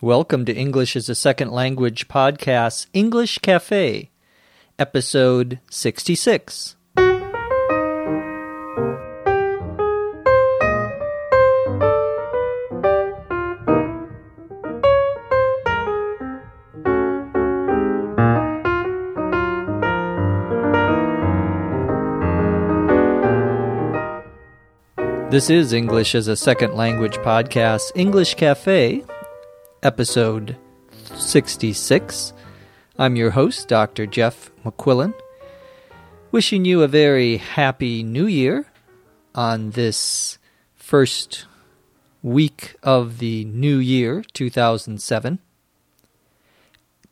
Welcome to English as a Second Language podcast, English Cafe, episode 66. This is English as a Second Language podcast, English Cafe, episode 66. I'm your host, Dr. Jeff McQuillan, wishing you a very happy new year on this first week of the new year, 2007.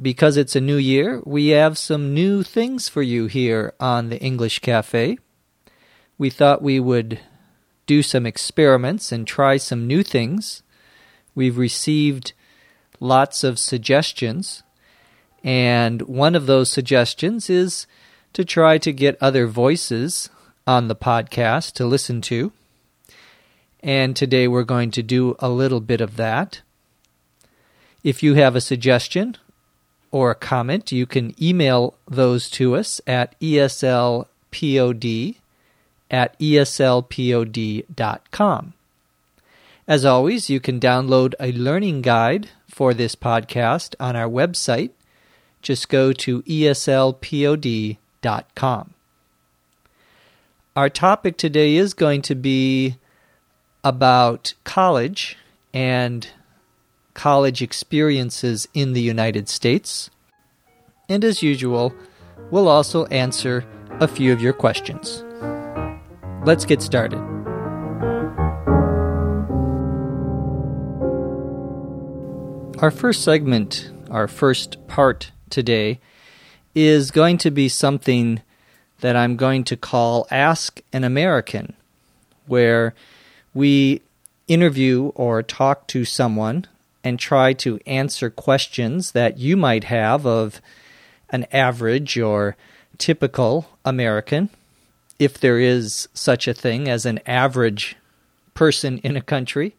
Because it's a new year, we have some new things for you here on the English Cafe. We thought we would do some experiments and try some new things. We've received lots of suggestions, and one of those suggestions is to try to get other voices on the podcast to listen to. And today we're going to do a little bit of that. If you have a suggestion or a comment, you can email those to us at eslpod at eslpod.com. As always, you can download a learning guide for this podcast on our website. Just go to eslpod.com. Our topic today is going to be about college and college experiences in the United States. And as usual, we'll also answer a few of your questions. Let's get started. Our first segment, our first part today, is going to be something that I'm going to call Ask an American, where we interview or talk to someone and try to answer questions that you might have of an average or typical American if there is such a thing as an average person in a country.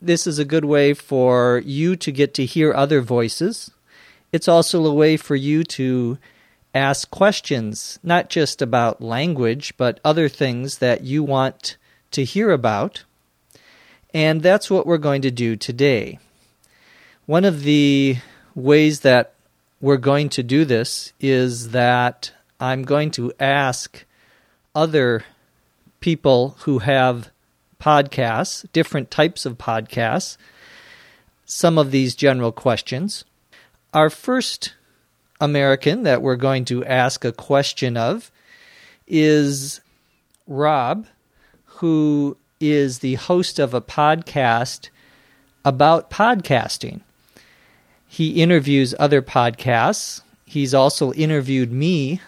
This is a good way for you to get to hear other voices. It's also a way for you to ask questions, not just about language, but other things that you want to hear about. And that's what we're going to do today. One of the ways that we're going to do this is that I'm going to ask other people who have podcasts, different types of podcasts, some of these general questions. Our first American that we're going to ask a question of is Rob, who is the host of a podcast about podcasting. He interviews other podcasts. He's also interviewed me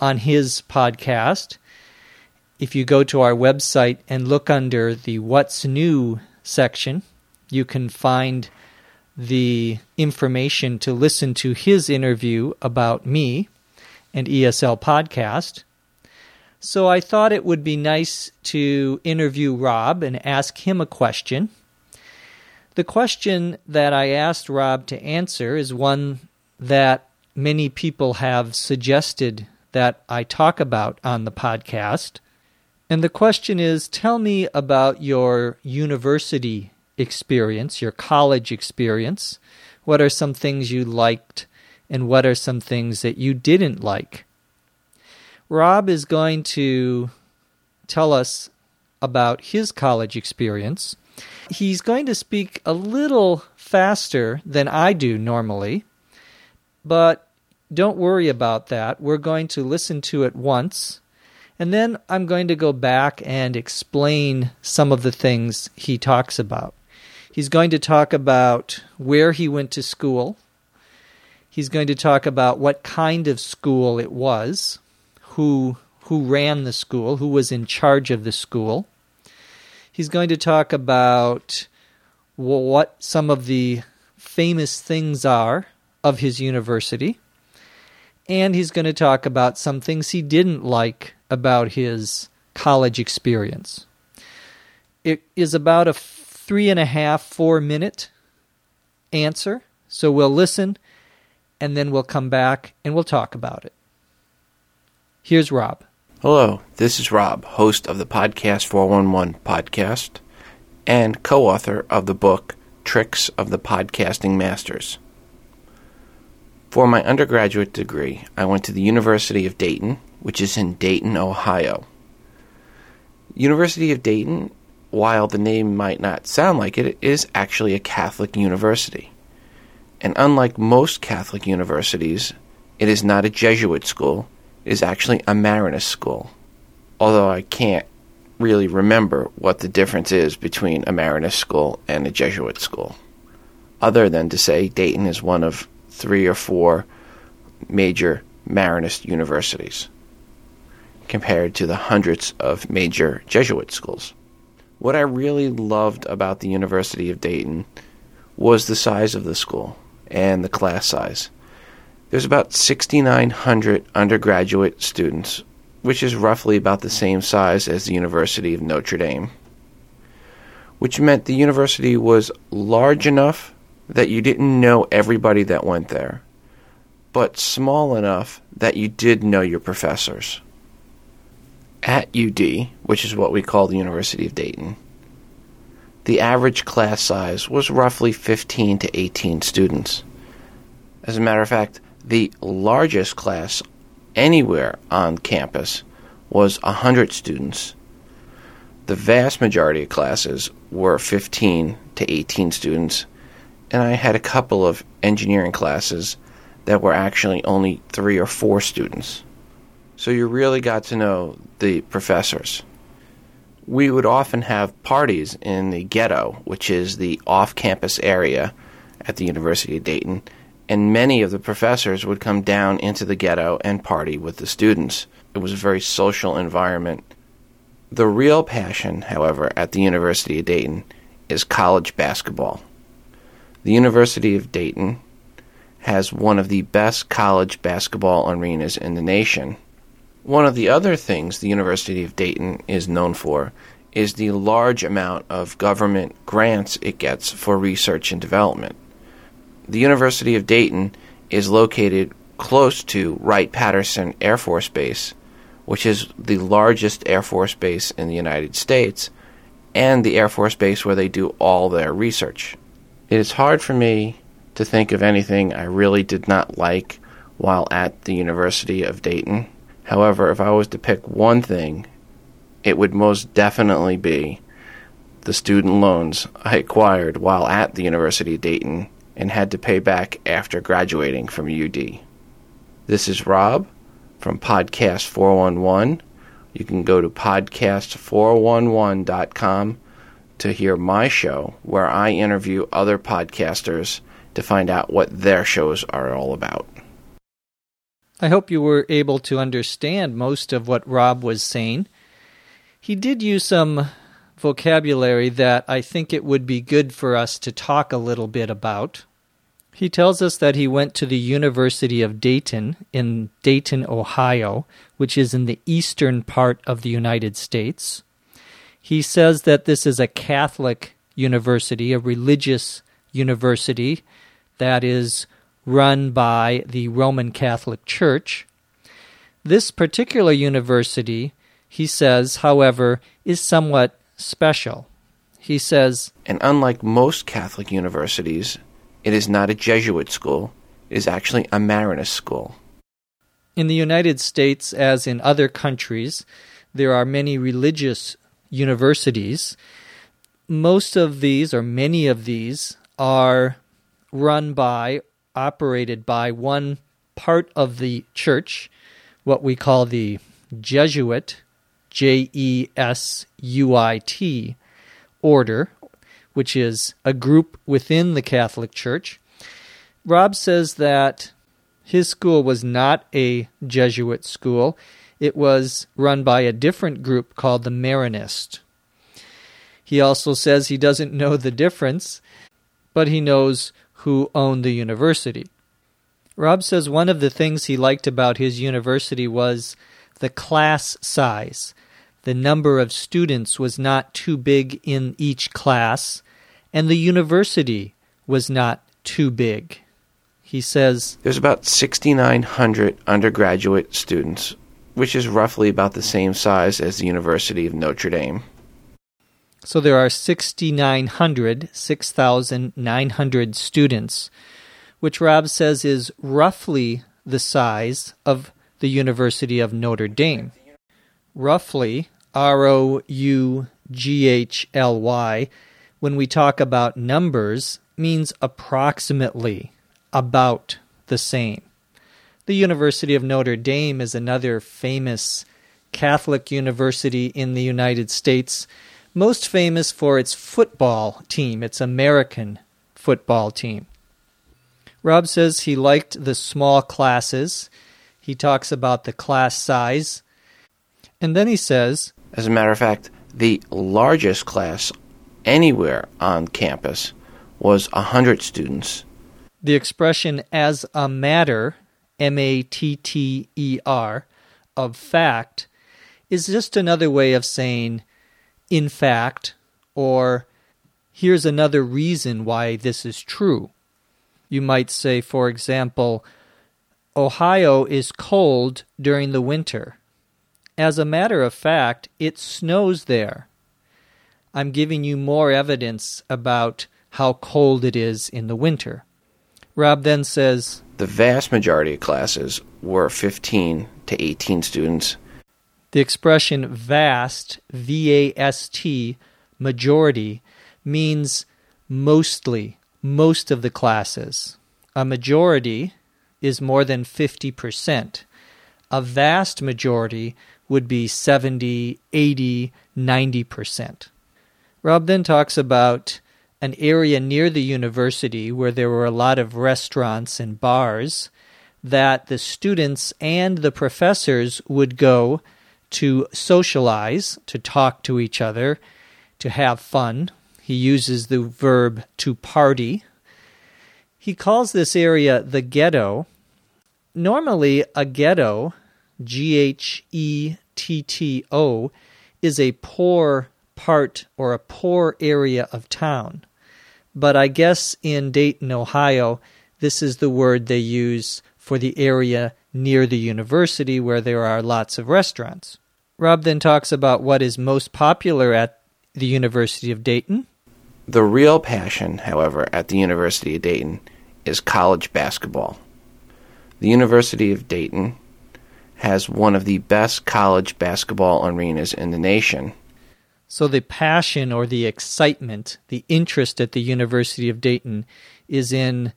on his podcast. If you go to our website and look under the What's New section, you can find the information to listen to his interview about me and ESL Podcast. So I thought it would be nice to interview Rob and ask him a question. The question that I asked Rob to answer is one that many people have suggested that I talk about on the podcast. And the question is tell me about your university experience, your college experience. What are some things you liked, and what are some things that you didn't like? Rob is going to tell us about his college experience. He's going to speak a little faster than I do normally, but don't worry about that. We're going to listen to it once, and then I'm going to go back and explain some of the things he talks about. He's going to talk about where he went to school. He's going to talk about what kind of school it was, who who ran the school, who was in charge of the school. He's going to talk about what some of the famous things are of his university and he's going to talk about some things he didn't like about his college experience. It is about a three and a half, four minute answer. So we'll listen and then we'll come back and we'll talk about it. Here's Rob. Hello, this is Rob, host of the Podcast 411 podcast and co author of the book Tricks of the Podcasting Masters. For my undergraduate degree, I went to the University of Dayton, which is in Dayton, Ohio. University of Dayton, while the name might not sound like it, is actually a Catholic university. And unlike most Catholic universities, it is not a Jesuit school, it is actually a Marianist school. Although I can't really remember what the difference is between a Marianist school and a Jesuit school, other than to say Dayton is one of three or four major Marianist universities compared to the hundreds of major Jesuit schools. What I really loved about the University of Dayton was the size of the school and the class size. There's about 6,900 undergraduate students, which is roughly about the same size as the University of Notre Dame, which meant the university was large enough that you didn't know everybody that went there, but small enough that you did know your professors. At UD, which is what we call the University of Dayton, the average class size was roughly 15 to 18 students. As a matter of fact, the largest class anywhere on campus was 100 students. The vast majority of classes were 15 to 18 students, and I had a couple of engineering classes that were actually only three or four students. So you really got to know the professors we would often have parties in the ghetto, which is the off campus area at the University of Dayton, and many of the professors would come down into the ghetto and party with the students. It was a very social environment. The real passion, however, at the University of Dayton is college basketball. The University of Dayton has one of the best college basketball arenas in the nation. One of the other things the University of Dayton is known for is the large amount of government grants it gets for research and development. The University of Dayton is located close to Wright Patterson Air Force Base, which is the largest Air Force base in the United States and the Air Force Base where they do all their research. It is hard for me to think of anything I really did not like while at the University of Dayton. However, if I was to pick one thing, it would most definitely be the student loans I acquired while at the University of Dayton and had to pay back after graduating from UD. This is Rob from Podcast 411. You can go to podcast411.com to hear my show where I interview other podcasters to find out what their shows are all about. I hope you were able to understand most of what Rob was saying. He did use some vocabulary that I think it would be good for us to talk a little bit about. He tells us that he went to the University of Dayton in Dayton, Ohio, which is in the eastern part of the United States. He says that this is a Catholic university, a religious university that is run by the Roman Catholic Church. This particular university, he says, however, is somewhat special. He says, And unlike most Catholic universities, it is not a Jesuit school, it is actually a Marianist school. In the United States, as in other countries, there are many religious universities. Most of these, or many of these, are run by operated by one part of the church, what we call the Jesuit, J E S U I T, order, which is a group within the Catholic Church. Rob says that his school was not a Jesuit school, it was run by a different group called the Marianist. He also says he doesn't know the difference, but he knows who owned the university. Rob says one of the things he liked about his university was the class size. The number of students was not too big in each class, and the university was not too big. He says There's about 6,900 undergraduate students, which is roughly about the same size as the University of Notre Dame. So there are 6,900, 6,900 students, which Rob says is roughly the size of the University of Notre Dame. Roughly, R O U G H L Y, when we talk about numbers, means approximately, about the same. The University of Notre Dame is another famous Catholic university in the United States, most famous for its football team, its American football team. Rob says he liked the small classes. He talks about the class size. And then he says, As a matter of fact, the largest class anywhere on campus was 100 students. the expression as a matter, M A T T E R, of fact, is just another way of saying in fact, or here's another reason why this is true. You might say, for example, Ohio is cold during the winter. As a matter of fact, it snows there. I'm giving you more evidence about how cold it is in the winter. Rob then says, The vast majority of classes were 15 to 18 students. The expression vast, V A S T, majority, means mostly, most of the classes. A majority is more than 50%. A vast majority would be 70, 80, 90%. Rob then talks about an area near the university where there were a lot of restaurants and bars that the students and the professors would go to socialize, to talk to each other, to have fun. He uses the verb to party. He calls this area the ghetto. Normally, a ghetto, G H E T T O, is a poor part or a poor area of town. But I guess in Dayton, Ohio, this is the word they use for the area near the university where there are lots of restaurants. Rob then talks about what is most popular at the University of Dayton. The real passion, however, at the University of Dayton is college basketball. The University of Dayton has one of the best college basketball arenas in the nation. So the passion or the excitement, the interest at the University of Dayton is in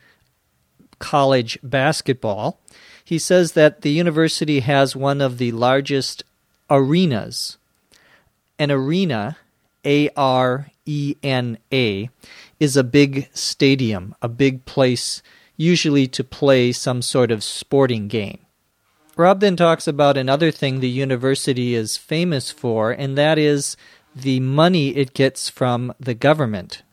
college basketball. He says that the university has one of the largest arenas. An arena, A R E N A, is a big stadium, a big place usually to play some sort of sporting game. Rob then talks about another thing the university is famous for, and that is the money it gets from the government,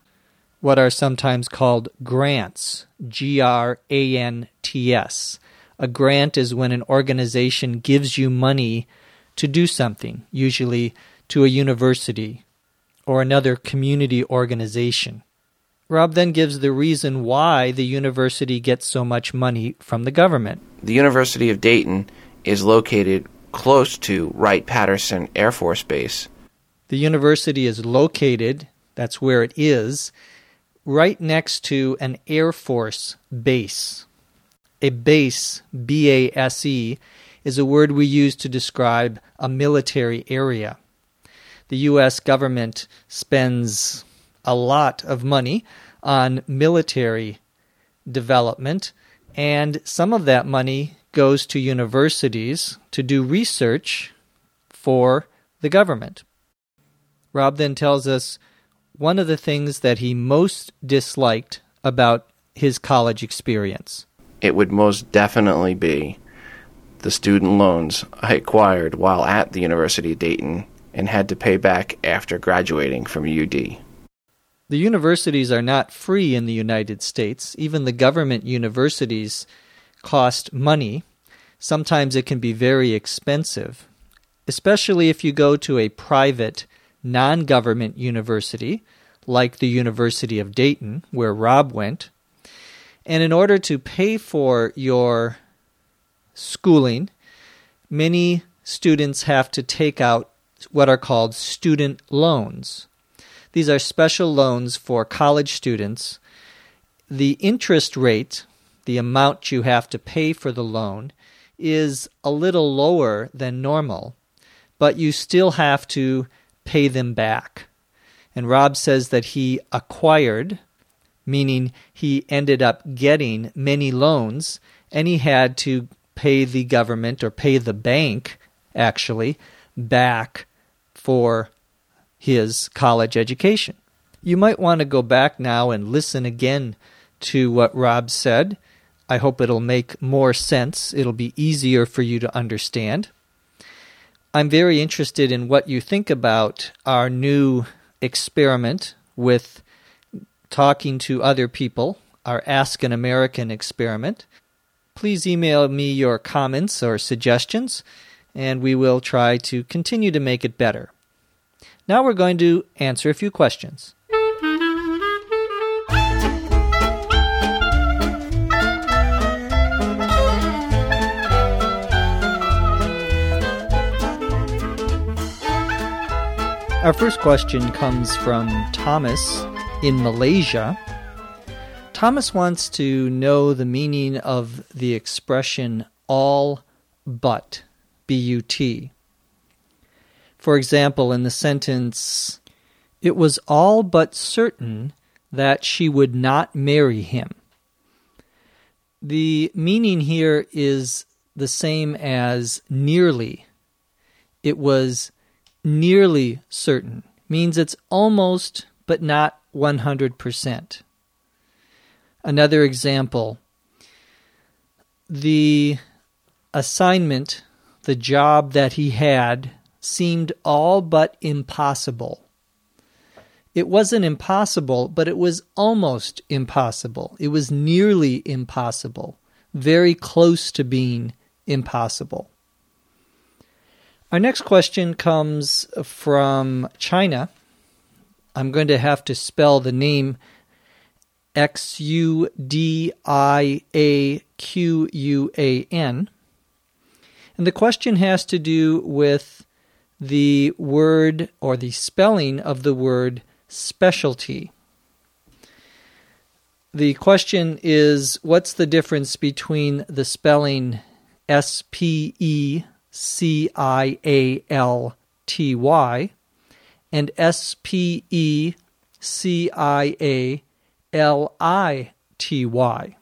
what are sometimes called grants, G R A N T S. A grant is when an organization gives you money to do something, usually to a university or another community organization. Rob then gives the reason why the university gets so much money from the government. The University of Dayton is located close to Wright Patterson Air Force Base. The university is located, that's where it is, right next to an Air Force base. A base, B A S E, is a word we use to describe a military area. The U.S. government spends a lot of money on military development, and some of that money goes to universities to do research for the government. Rob then tells us one of the things that he most disliked about his college experience. It would most definitely be the student loans I acquired while at the University of Dayton and had to pay back after graduating from UD. The universities are not free in the United States. Even the government universities cost money. Sometimes it can be very expensive, especially if you go to a private, non government university like the University of Dayton, where Rob went. And in order to pay for your schooling, many students have to take out what are called student loans. These are special loans for college students. The interest rate, the amount you have to pay for the loan, is a little lower than normal, but you still have to pay them back. And Rob says that he acquired, meaning he ended up getting many loans, and he had to pay the government or pay the bank, actually, back for his college education. You might want to go back now and listen again to what Rob said. I hope it'll make more sense. It'll be easier for you to understand. I'm very interested in what you think about our new experiment with talking to other people, our Ask an American experiment. Please email me your comments or suggestions, and we will try to continue to make it better. Now we're going to answer a few questions. Our first question comes from Thomas in Malaysia. Thomas wants to know the meaning of the expression all but, B U T. For example, in the sentence, it was all but certain that she would not marry him. The meaning here is the same as nearly. It was nearly certain, means it's almost but not 100%. Another example the assignment, the job that he had seemed all but impossible. It wasn't impossible, but it was almost impossible. It was nearly impossible, very close to being impossible. Our next question comes from China. I'm going to have to spell the name X U D I A Q U A N. And the question has to do with the word or the spelling of the word specialty. The question is what's the difference between the spelling S P E C I A L T Y and S P E C I A L I T Y?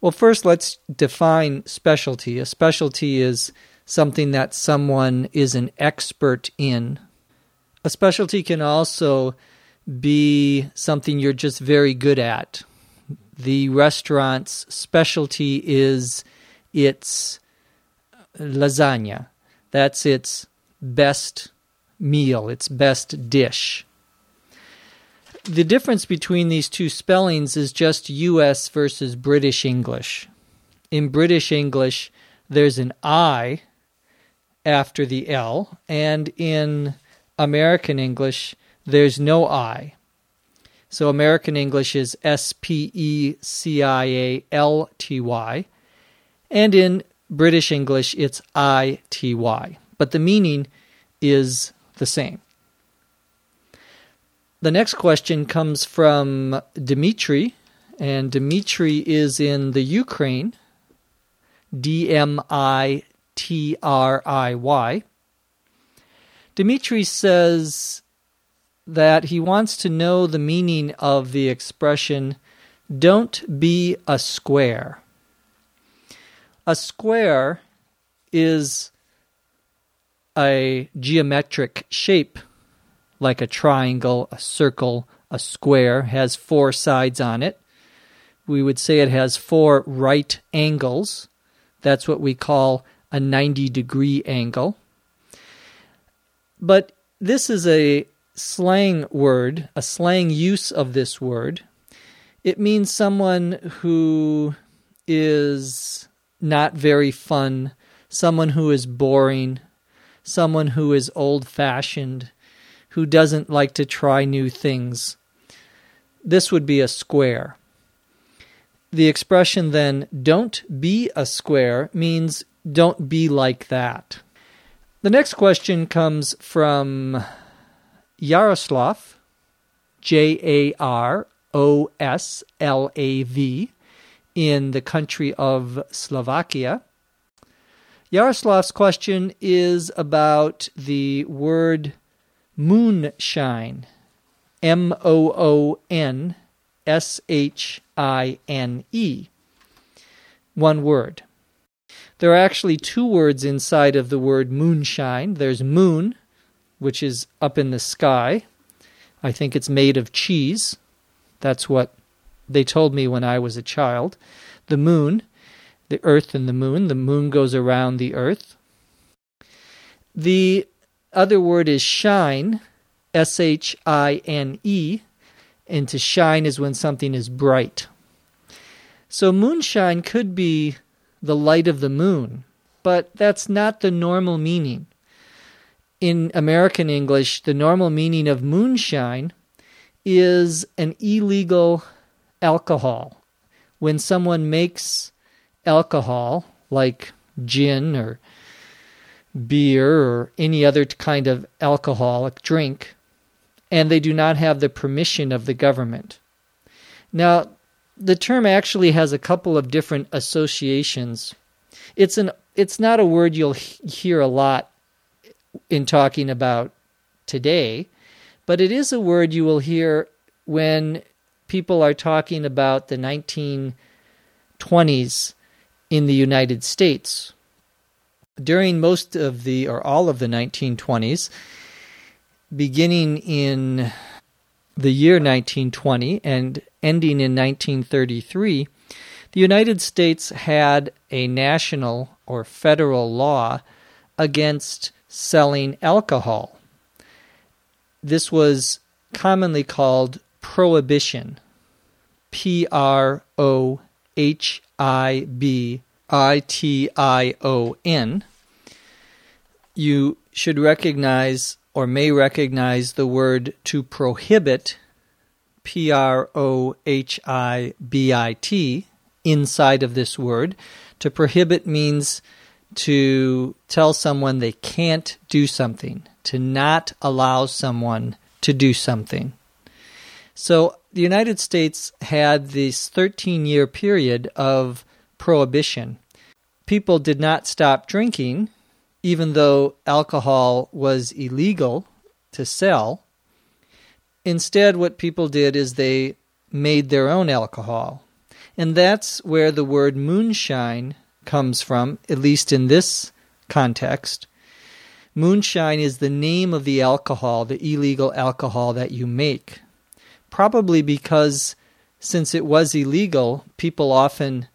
Well, first let's define specialty. A specialty is something that someone is an expert in. A specialty can also be something you're just very good at. The restaurant's specialty is its lasagna. That's its best meal, its best dish. The difference between these two spellings is just US versus British English. In British English, there's an I after the L, and in American English, there's no I. So American English is S P E C I A L T Y, and in British English, it's I T Y. But the meaning is the same. The next question comes from Dmitry, and Dmitry is in the Ukraine. D M I T R I Y. Dmitry says that he wants to know the meaning of the expression, don't be a square. A square is a geometric shape, like a triangle, a circle, a square, has four sides on it. We would say it has four right angles. That's what we call a 90 degree angle. But this is a slang word, a slang use of this word. It means someone who is not very fun, someone who is boring, someone who is old fashioned, who doesn't like to try new things. This would be a square. the expression then, don't be a square, means don't be like that. The next question comes from Yaroslav, J A R O S L A V, in the country of Slovakia. Yaroslav's question is about the word moonshine, M O O N S H I N E. One word. There are actually two words inside of the word moonshine. There's moon, which is up in the sky. I think it's made of cheese. That's what they told me when I was a child. The moon, the earth and the moon. The moon goes around the earth. The other word is shine, S H I N E, and to shine is when something is bright. So moonshine could be the light of the moon, but that's not the normal meaning. In American English, the normal meaning of moonshine is an illegal alcohol. When someone makes alcohol, like gin or beer or any other kind of alcoholic drink, and they do not have the permission of the government. Now, the term actually has a couple of different associations. It's an it's not a word you'll hear a lot in talking about today, but it is a word you will hear when people are talking about the 1920s in the United States. During most of the or all of the 1920s, beginning in the year 1920 and ending in 1933, the United States had a national or federal law against selling alcohol. This was commonly called prohibition. P R O H I B I T I O N. You should recognize or may recognize the word to prohibit, P R O H I B I T, inside of this word. To prohibit means to tell someone they can't do something, to not allow someone to do something. So the United States had this 13 year period of prohibition. People did not stop drinking even though alcohol was illegal to sell, instead, what people did is they made their own alcohol. And that's where the word moonshine comes from, at least in this context. Moonshine is the name of the alcohol, the illegal alcohol that you make. Probably because since it was illegal, people often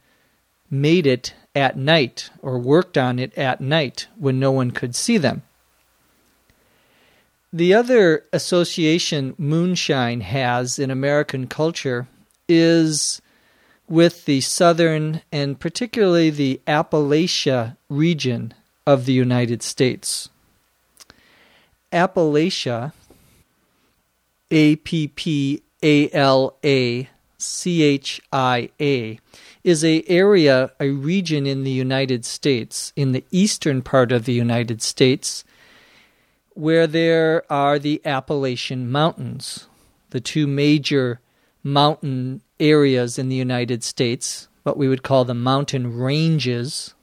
made it at night or worked on it at night when no one could see them. The other association moonshine has in American culture is with the southern and particularly the Appalachia region of the United States. Appalachia, A P P A L A C H I A, is a area, a region in the United States, in the eastern part of the United States, where there are the Appalachian Mountains, the two major mountain areas in the United States, what we would call the mountain ranges,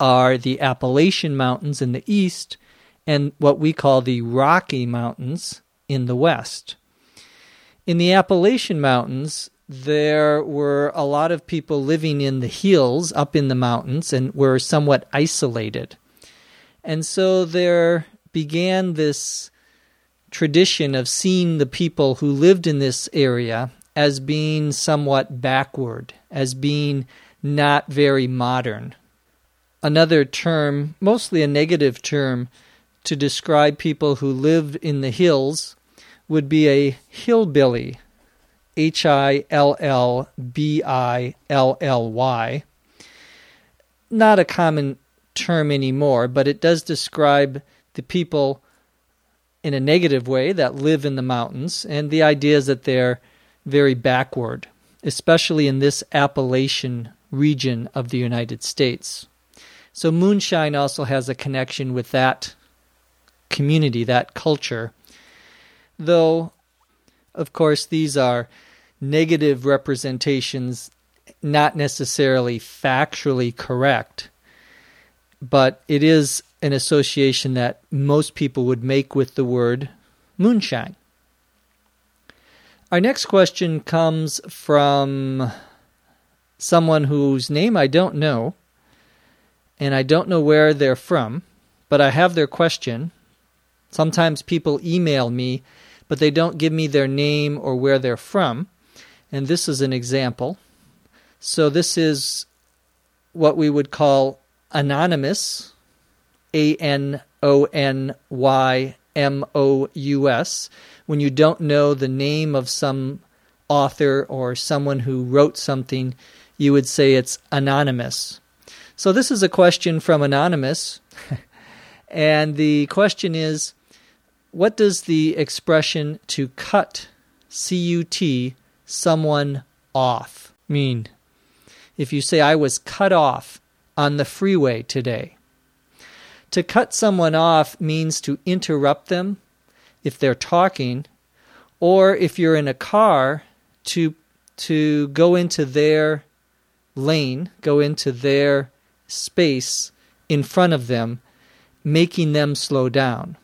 are the Appalachian Mountains in the east and what we call the Rocky Mountains in the west. In the Appalachian Mountains, there were a lot of people living in the hills up in the mountains and were somewhat isolated. And so there began this tradition of seeing the people who lived in this area as being somewhat backward, as being not very modern. Another term, mostly a negative term, to describe people who lived in the hills would be a hillbilly H I L L B I L L Y. Not a common term anymore, but it does describe the people in a negative way that live in the mountains, and the idea is that they're very backward. especially in this Appalachian region of the United States. So moonshine also has a connection with that community, that culture. Though, of course, these are negative representations, not necessarily factually correct, but it is an association that most people would make with the word moonshine. Our next question comes from someone whose name I don't know, and I don't know where they're from, but I have their question. Sometimes people email me, but they don't give me their name or where they're from, and this is an example. So this is what we would call anonymous, A N O N Y M O U S, when you don't know the name of some author or someone who wrote something, you would say it's anonymous. So this is a question from Anonymous. and the question is what does the expression to cut, C U T, someone off mean? If you say, I was cut off on the freeway today, to cut someone off means to interrupt them if they're talking, or if you're in a car, to to go into their lane, go into their space in front of them, making them slow down.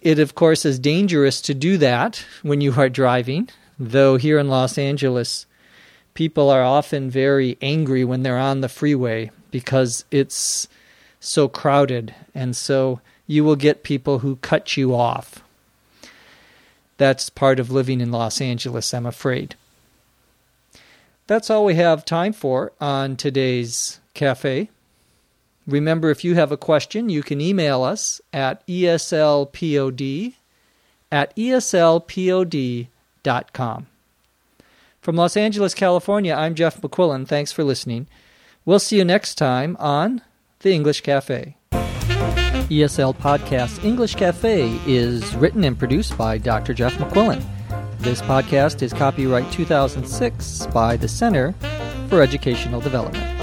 It, of course, is dangerous to do that when you are driving, though here in Los Angeles, people are often very angry when they're on the freeway because it's so crowded, and so you will get people who cut you off. That's part of living in Los Angeles, I'm afraid. That's all we have time for on today's cafe. Remember, if you have a question, you can email us at eslpod at eslpod.com. From Los Angeles, California, I'm Jeff McQuillan. Thanks for listening. We'll see you next time on The English Cafe. ESL Podcast English Cafe is written and produced by Dr. Jeff McQuillan. This podcast is copyright 2006 by the Center for Educational Development.